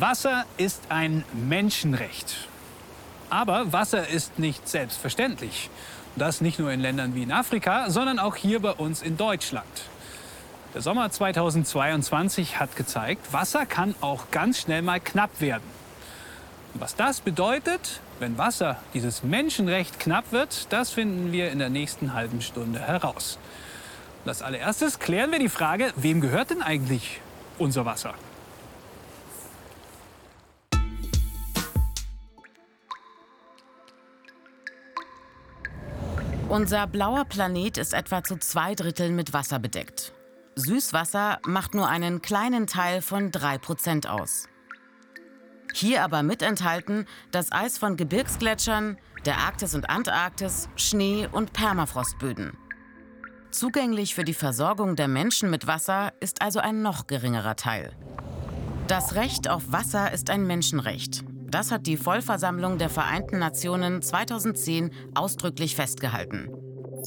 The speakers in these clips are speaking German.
Wasser ist ein Menschenrecht. Aber Wasser ist nicht selbstverständlich. Das nicht nur in Ländern wie in Afrika, sondern auch hier bei uns in Deutschland. Der Sommer 2022 hat gezeigt, Wasser kann auch ganz schnell mal knapp werden. Und was das bedeutet, wenn Wasser, dieses Menschenrecht, knapp wird, das finden wir in der nächsten halben Stunde heraus. Und als allererstes klären wir die Frage, wem gehört denn eigentlich unser Wasser? Unser blauer Planet ist etwa zu zwei Dritteln mit Wasser bedeckt. Süßwasser macht nur einen kleinen Teil von 3% aus. Hier aber mit enthalten das Eis von Gebirgsgletschern, der Arktis und Antarktis, Schnee und Permafrostböden. Zugänglich für die Versorgung der Menschen mit Wasser ist also ein noch geringerer Teil. Das Recht auf Wasser ist ein Menschenrecht. Das hat die Vollversammlung der Vereinten Nationen 2010 ausdrücklich festgehalten.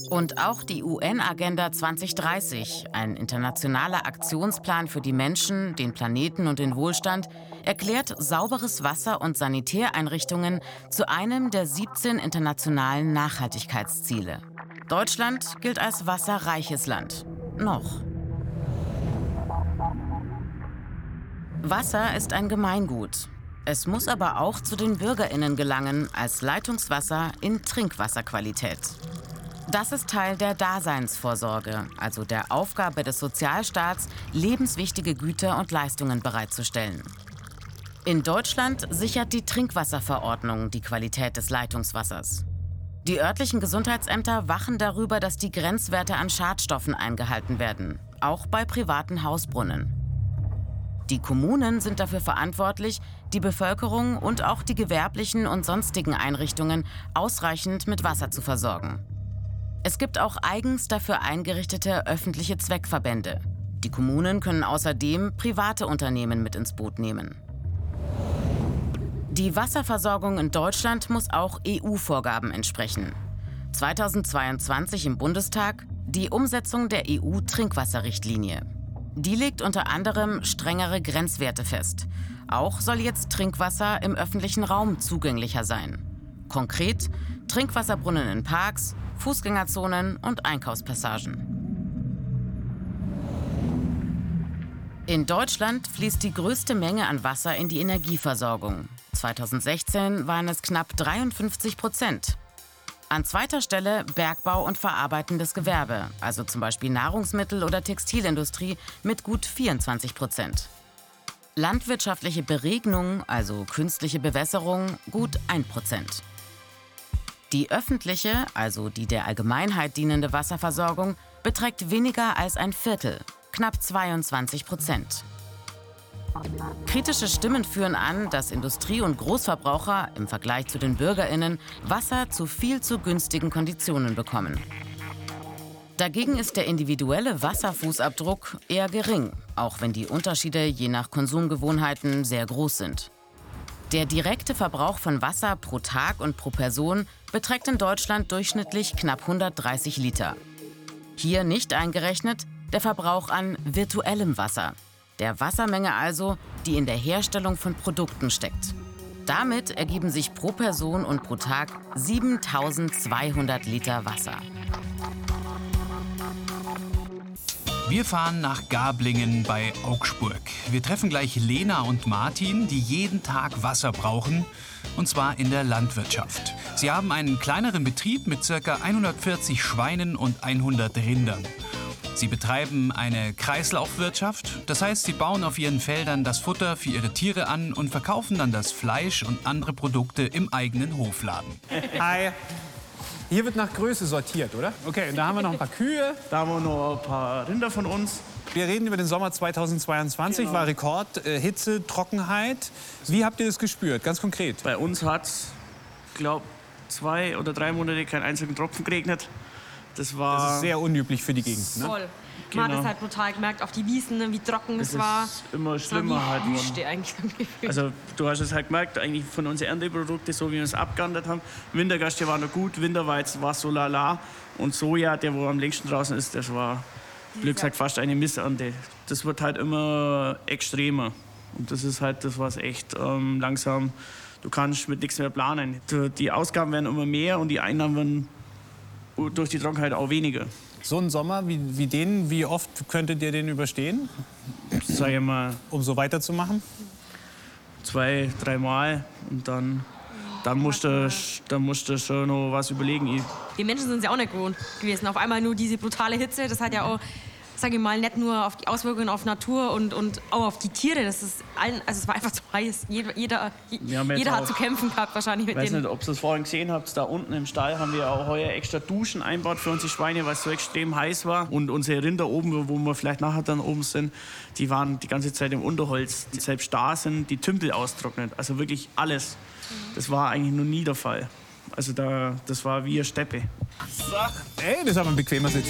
Und auch die UN-Agenda 2030, ein internationaler Aktionsplan für die Menschen, den Planeten und den Wohlstand, erklärt sauberes Wasser und Sanitäreinrichtungen zu einem der 17 internationalen Nachhaltigkeitsziele. Deutschland gilt als wasserreiches Land. Noch. Wasser ist ein Gemeingut. Es muss aber auch zu den Bürgerinnen gelangen als Leitungswasser in Trinkwasserqualität. Das ist Teil der Daseinsvorsorge, also der Aufgabe des Sozialstaats, lebenswichtige Güter und Leistungen bereitzustellen. In Deutschland sichert die Trinkwasserverordnung die Qualität des Leitungswassers. Die örtlichen Gesundheitsämter wachen darüber, dass die Grenzwerte an Schadstoffen eingehalten werden, auch bei privaten Hausbrunnen. Die Kommunen sind dafür verantwortlich, die Bevölkerung und auch die gewerblichen und sonstigen Einrichtungen ausreichend mit Wasser zu versorgen. Es gibt auch eigens dafür eingerichtete öffentliche Zweckverbände. Die Kommunen können außerdem private Unternehmen mit ins Boot nehmen. Die Wasserversorgung in Deutschland muss auch EU-Vorgaben entsprechen. 2022 im Bundestag die Umsetzung der EU-Trinkwasserrichtlinie. Die legt unter anderem strengere Grenzwerte fest. Auch soll jetzt Trinkwasser im öffentlichen Raum zugänglicher sein. Konkret Trinkwasserbrunnen in Parks, Fußgängerzonen und Einkaufspassagen. In Deutschland fließt die größte Menge an Wasser in die Energieversorgung. 2016 waren es knapp 53 Prozent. An zweiter Stelle Bergbau und verarbeitendes Gewerbe, also zum Beispiel Nahrungsmittel- oder Textilindustrie mit gut 24 Prozent. Landwirtschaftliche Beregnung, also künstliche Bewässerung, gut 1 Prozent. Die öffentliche, also die der Allgemeinheit dienende Wasserversorgung, beträgt weniger als ein Viertel, knapp 22 Prozent. Kritische Stimmen führen an, dass Industrie und Großverbraucher im Vergleich zu den Bürgerinnen Wasser zu viel zu günstigen Konditionen bekommen. Dagegen ist der individuelle Wasserfußabdruck eher gering, auch wenn die Unterschiede je nach Konsumgewohnheiten sehr groß sind. Der direkte Verbrauch von Wasser pro Tag und pro Person beträgt in Deutschland durchschnittlich knapp 130 Liter. Hier nicht eingerechnet der Verbrauch an virtuellem Wasser, der Wassermenge also, die in der Herstellung von Produkten steckt. Damit ergeben sich pro Person und pro Tag 7200 Liter Wasser. Wir fahren nach Gablingen bei Augsburg. Wir treffen gleich Lena und Martin, die jeden Tag Wasser brauchen, und zwar in der Landwirtschaft. Sie haben einen kleineren Betrieb mit ca. 140 Schweinen und 100 Rindern. Sie betreiben eine Kreislaufwirtschaft, das heißt, sie bauen auf ihren Feldern das Futter für ihre Tiere an und verkaufen dann das Fleisch und andere Produkte im eigenen Hofladen. Hi. Hier wird nach Größe sortiert, oder? Okay, und da haben wir noch ein paar Kühe. Da haben wir noch ein paar Rinder von uns. Wir reden über den Sommer 2022, Genau. war Rekord, äh, Hitze, Trockenheit. Wie habt ihr das gespürt, ganz konkret? Bei uns hat es, glaube zwei oder drei Monate keinen einzigen Tropfen geregnet. Das war. Das ist sehr unüblich für die Gegend. Ne? Voll. Man hat Genau. es halt brutal gemerkt auf die Wiesen, ne, wie trocken es Das war. ist immer Es war schlimmer wie halt Wüste eigentlich. Also du hast es halt gemerkt, eigentlich von unseren Ernteprodukten, so wie wir es abgeerntet haben. Wintergast, der war noch gut, Winterweizen war so lala. Und Soja, der wo am längsten draußen ist, das war, blöd gesagt, fast eine Missernte. Das wird halt immer extremer. Und das ist halt das, was echt ähm, langsam, du kannst mit nichts mehr planen. Die Ausgaben werden immer mehr und die Einnahmen werden durch die Trockenheit auch weniger. So ein Sommer wie, wie den, wie oft könntet ihr den überstehen? Sag ich mal. Um so weiterzumachen? Zwei, dreimal und dann, dann, musst du, dann musst du schon noch was überlegen. Die Menschen sind es ja auch nicht gewohnt gewesen. Auf einmal nur diese brutale Hitze, das hat ja auch sage ich mal, nicht nur auf die Auswirkungen auf Natur und, und auch auf die Tiere. Das ist allen, also es war einfach zu heiß. Jeder, jeder, jeder hat zu kämpfen gehabt wahrscheinlich mit Ich weiß nicht, ob ihr es vorhin gesehen habt, da unten im Stall haben wir auch heuer extra Duschen einbaut für unsere Schweine, weil es so extrem heiß war. Und unsere Rinder oben, wo wir vielleicht nachher dann oben sind, die waren die ganze Zeit im Unterholz. Die selbst da sind, die Tümpel austrocknet. Also wirklich alles. Das war eigentlich noch nie der Fall. Also da, das war wie eine Steppe. So. Ey, das ist aber ein bequemer Sitz.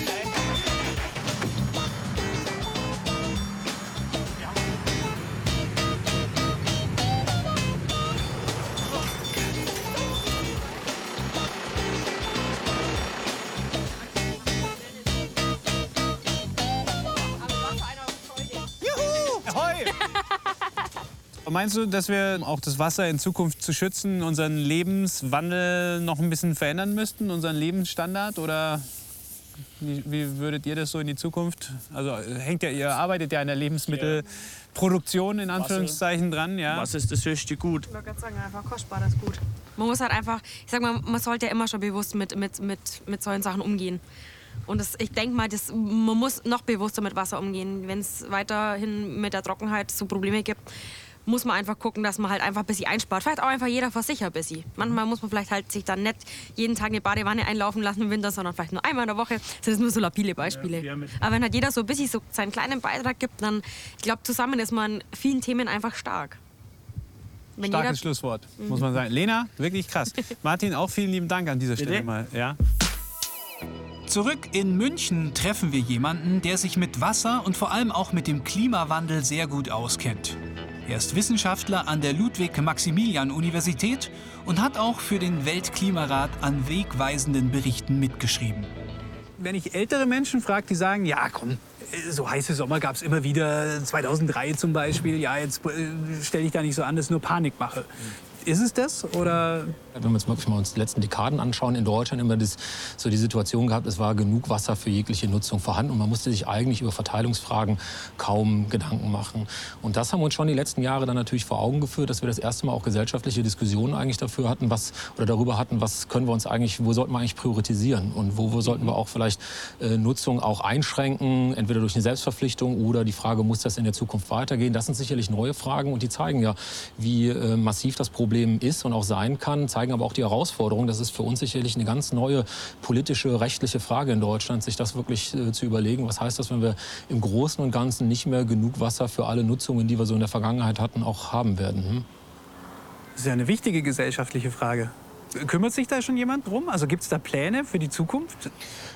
Meinst du, dass wir auch das Wasser in Zukunft zu schützen, unseren Lebenswandel noch ein bisschen verändern müssten, unseren Lebensstandard? Oder wie, wie würdet ihr das so in die Zukunft? Also hängt ja, ihr arbeitet ja an der Lebensmittelproduktion in Anführungszeichen dran, ja? Was ist das höchste Gut? Ich wollte gerade sagen, einfach kostbar das Gut. Man muss halt einfach, ich sag mal, man sollte ja immer schon bewusst mit, mit, mit, mit solchen Sachen umgehen. Und das, ich denke mal, das, man muss noch bewusster mit Wasser umgehen. Wenn es weiterhin mit der Trockenheit so Probleme gibt, muss man einfach gucken, dass man halt einfach ein bisschen einspart. Vielleicht auch einfach jeder für sich ein bisschen. Manchmal muss man vielleicht halt sich dann nicht jeden Tag eine Badewanne einlaufen lassen im Winter, sondern vielleicht nur einmal in der Woche. Das sind nur so lapile Beispiele. Ja, Aber wenn halt jeder so ein bisschen so seinen kleinen Beitrag gibt, dann, ich glaube, zusammen ist man in vielen Themen einfach stark. Wenn Starkes Schlusswort, mhm. muss man sagen. Lena, wirklich krass. Martin, auch vielen lieben Dank an dieser Stelle Bitte? mal. Ja. Zurück in München treffen wir jemanden, der sich mit Wasser und vor allem auch mit dem Klimawandel sehr gut auskennt. Er ist Wissenschaftler an der Ludwig-Maximilian-Universität und hat auch für den Weltklimarat an wegweisenden Berichten mitgeschrieben. Wenn ich ältere Menschen frage, die sagen, ja komm, so heiße Sommer gab es immer wieder, 2003 zum Beispiel, ja jetzt äh, stelle ich da nicht so an, dass ich nur Panik mache. Ist es das oder? Wenn wir uns wirklich mal uns die letzten Dekaden anschauen, in Deutschland immer das, so die Situation gehabt, es war genug Wasser für jegliche Nutzung vorhanden und man musste sich eigentlich über Verteilungsfragen kaum Gedanken machen. Und das haben uns schon die letzten Jahre dann natürlich vor Augen geführt, dass wir das erste Mal auch gesellschaftliche Diskussionen eigentlich dafür hatten, was oder darüber hatten, was können wir uns eigentlich, wo sollten wir eigentlich priorisieren und wo, wo sollten wir auch vielleicht äh, Nutzung auch einschränken, entweder durch eine Selbstverpflichtung oder die Frage, muss das in der Zukunft weitergehen? Das sind sicherlich neue Fragen und die zeigen ja, wie äh, massiv das Problem Problem ist und auch sein kann, zeigen aber auch die Herausforderung. Das ist für uns sicherlich eine ganz neue politische, rechtliche Frage in Deutschland, sich das wirklich äh, zu überlegen. Was heißt das, wenn wir im Großen und Ganzen nicht mehr genug Wasser für alle Nutzungen, die wir so in der Vergangenheit hatten, auch haben werden? Hm? Das ist ja eine wichtige gesellschaftliche Frage. Kümmert sich da schon jemand drum? Also gibt es da Pläne für die Zukunft?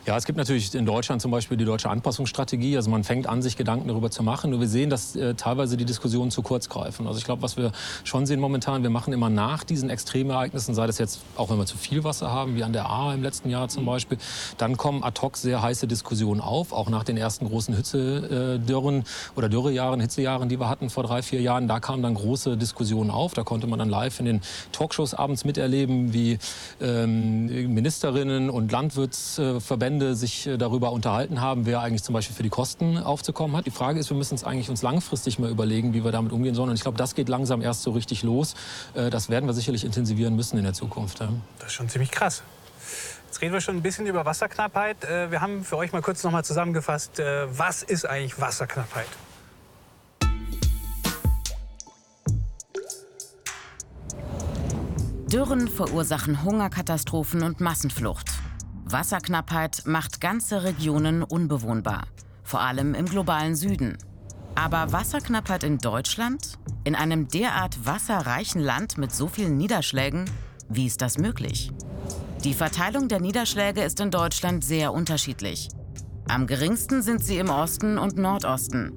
Ja, es gibt natürlich in Deutschland zum Beispiel die deutsche Anpassungsstrategie. Also man fängt an, sich Gedanken darüber zu machen. Nur wir sehen, dass äh, teilweise die Diskussionen zu kurz greifen. Also ich glaube, was wir schon sehen momentan, wir machen immer nach diesen Extremereignissen, sei das jetzt auch wenn wir zu viel Wasser haben, wie an der A im letzten Jahr zum Beispiel, dann kommen ad hoc sehr heiße Diskussionen auf, auch nach den ersten großen Hitzedürren äh, oder Dürrejahren, Hitzejahren, die wir hatten vor drei, vier Jahren. Da kamen dann große Diskussionen auf. Da konnte man dann live in den Talkshows abends miterleben, wie ähm, Ministerinnen und Landwirtsverbände Verbände sich äh, darüber unterhalten haben, wer eigentlich zum Beispiel für die Kosten aufzukommen hat. Die Frage ist, wir müssen uns eigentlich uns langfristig mal überlegen, wie wir damit umgehen sollen. Und ich glaube, das geht langsam erst so richtig los. Äh, das werden wir sicherlich intensivieren müssen in der Zukunft. Das ist schon ziemlich krass. Jetzt reden wir schon ein bisschen über Wasserknappheit. Äh, wir haben für euch mal kurz noch mal zusammengefasst, was ist eigentlich Wasserknappheit? Dürren verursachen Hungerkatastrophen und Massenflucht. Wasserknappheit macht ganze Regionen unbewohnbar, vor allem im globalen Süden. Aber Wasserknappheit in Deutschland? In einem derart wasserreichen Land mit so vielen Niederschlägen? Wie ist das möglich? Die Verteilung der Niederschläge ist in Deutschland sehr unterschiedlich. Am geringsten sind sie im Osten und Nordosten.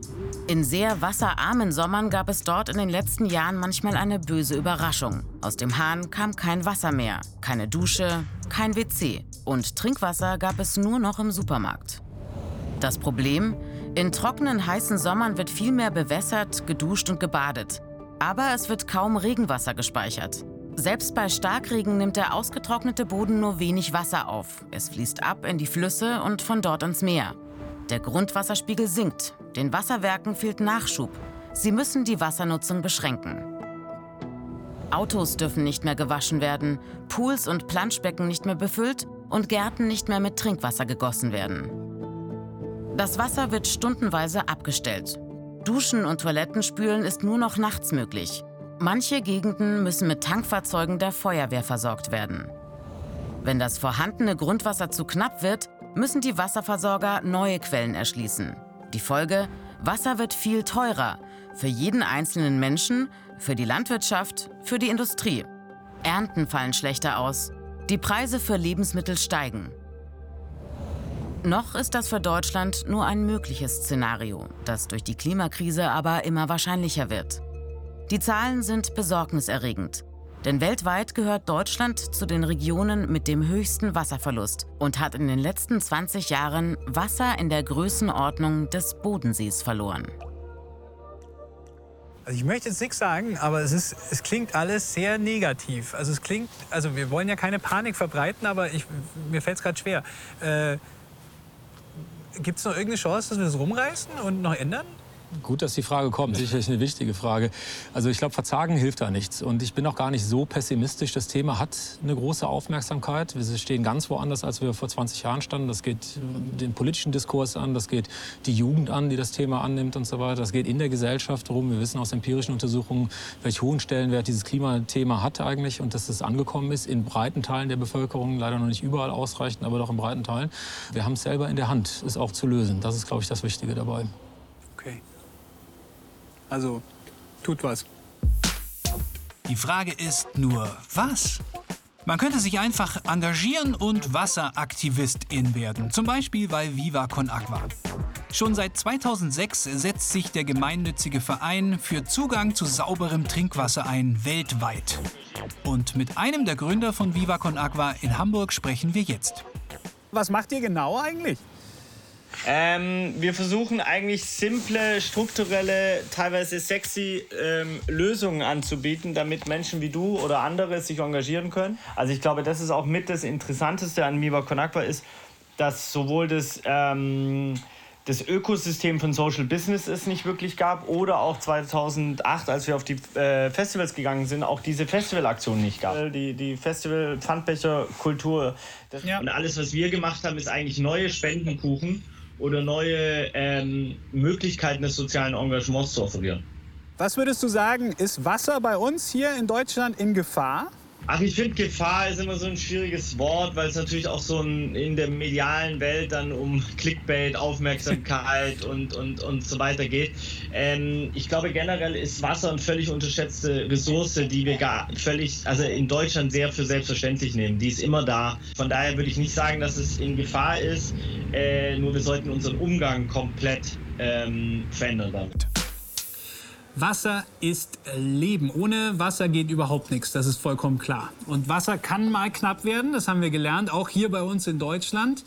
In sehr wasserarmen Sommern gab es dort in den letzten Jahren manchmal eine böse Überraschung. Aus dem Hahn kam kein Wasser mehr, keine Dusche, kein WC und Trinkwasser gab es nur noch im Supermarkt. Das Problem, In trockenen, heißen Sommern wird viel mehr bewässert, geduscht und gebadet. Aber es wird kaum Regenwasser gespeichert. Selbst bei Starkregen nimmt der ausgetrocknete Boden nur wenig Wasser auf. Es fließt ab in die Flüsse und von dort ans Meer. Der Grundwasserspiegel sinkt. Den Wasserwerken fehlt Nachschub. Sie müssen die Wassernutzung beschränken. Autos dürfen nicht mehr gewaschen werden, Pools und Planschbecken nicht mehr befüllt und Gärten nicht mehr mit Trinkwasser gegossen werden. Das Wasser wird stundenweise abgestellt. Duschen und Toilettenspülen ist nur noch nachts möglich. Manche Gegenden müssen mit Tankfahrzeugen der Feuerwehr versorgt werden. Wenn das vorhandene Grundwasser zu knapp wird, müssen die Wasserversorger neue Quellen erschließen. Die Folge? Wasser wird viel teurer. Für jeden einzelnen Menschen, für die Landwirtschaft, für die Industrie. Ernten fallen schlechter aus. Die Preise für Lebensmittel steigen. Noch ist das für Deutschland nur ein mögliches Szenario, das durch die Klimakrise aber immer wahrscheinlicher wird. Die Zahlen sind besorgniserregend. Denn weltweit gehört Deutschland zu den Regionen mit dem höchsten Wasserverlust und hat in den letzten 20 Jahren Wasser in der Größenordnung des Bodensees verloren. Also ich möchte jetzt nichts sagen, aber es, ist, es klingt alles sehr negativ. Also es klingt, also wir wollen ja keine Panik verbreiten, aber ich, mir fällt es gerade schwer. Äh, Gibt es noch irgendeine Chance, dass wir das rumreißen und noch ändern? Gut, dass die Frage kommt. Sicherlich eine wichtige Frage. Also ich glaube, Verzagen hilft da nichts. Und ich bin auch gar nicht so pessimistisch. Das Thema hat eine große Aufmerksamkeit. Wir stehen ganz woanders, als wir vor 20 Jahren standen. Das geht den politischen Diskurs an, das geht die Jugend an, die das Thema annimmt und so weiter. Das geht in der Gesellschaft rum. Wir wissen aus empirischen Untersuchungen, welch hohen Stellenwert dieses Klimathema hat eigentlich und dass es angekommen ist in breiten Teilen der Bevölkerung. Leider noch nicht überall ausreichend, aber doch in breiten Teilen. Wir haben es selber in der Hand, es auch zu lösen. Das ist, glaube ich, das Wichtige dabei. Okay. Also, tut was. Die Frage ist nur, was? Man könnte sich einfach engagieren und Wasseraktivistin werden, zum Beispiel bei Viva Con Agua. Schon seit 2006 setzt sich der gemeinnützige Verein für Zugang zu sauberem Trinkwasser ein, weltweit. Und mit einem der Gründer von Viva Con Agua in Hamburg sprechen wir jetzt. Was macht ihr genau eigentlich? Ähm, wir versuchen eigentlich simple, strukturelle, teilweise sexy ähm, Lösungen anzubieten, damit Menschen wie du oder andere sich engagieren können. Also ich glaube, das ist auch mit das Interessanteste an Miba Konakwa ist, dass sowohl das, ähm, das Ökosystem von Social Business es nicht wirklich gab oder auch 2008, als wir auf die äh, Festivals gegangen sind, auch diese Festivalaktion nicht gab. Die, die Festival-Pfandbecher-Kultur Ja. und alles, was wir gemacht haben, ist eigentlich neue Spendenkuchen oder neue ähm, Möglichkeiten des sozialen Engagements zu offerieren. Was würdest du sagen, ist Wasser bei uns hier in Deutschland in Gefahr? Ach, ich finde Gefahr ist immer so ein schwieriges Wort, weil es natürlich auch so ein, in der medialen Welt dann um Clickbait, Aufmerksamkeit und, und, und so weiter geht. Ähm, ich glaube generell ist Wasser eine völlig unterschätzte Ressource, die wir gar völlig, also in Deutschland sehr für selbstverständlich nehmen. Die ist immer da. Von daher würde ich nicht sagen, dass es in Gefahr ist, äh, nur wir sollten unseren Umgang komplett ähm, verändern damit. Wasser ist Leben. Ohne Wasser geht überhaupt nichts, das ist vollkommen klar. Und Wasser kann mal knapp werden, das haben wir gelernt, auch hier bei uns in Deutschland.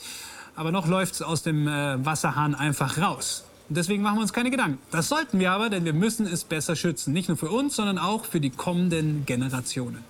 Aber noch läuft es aus dem äh, Wasserhahn einfach raus. Und deswegen machen wir uns keine Gedanken. Das sollten wir aber, denn wir müssen es besser schützen. Nicht nur für uns, sondern auch für die kommenden Generationen.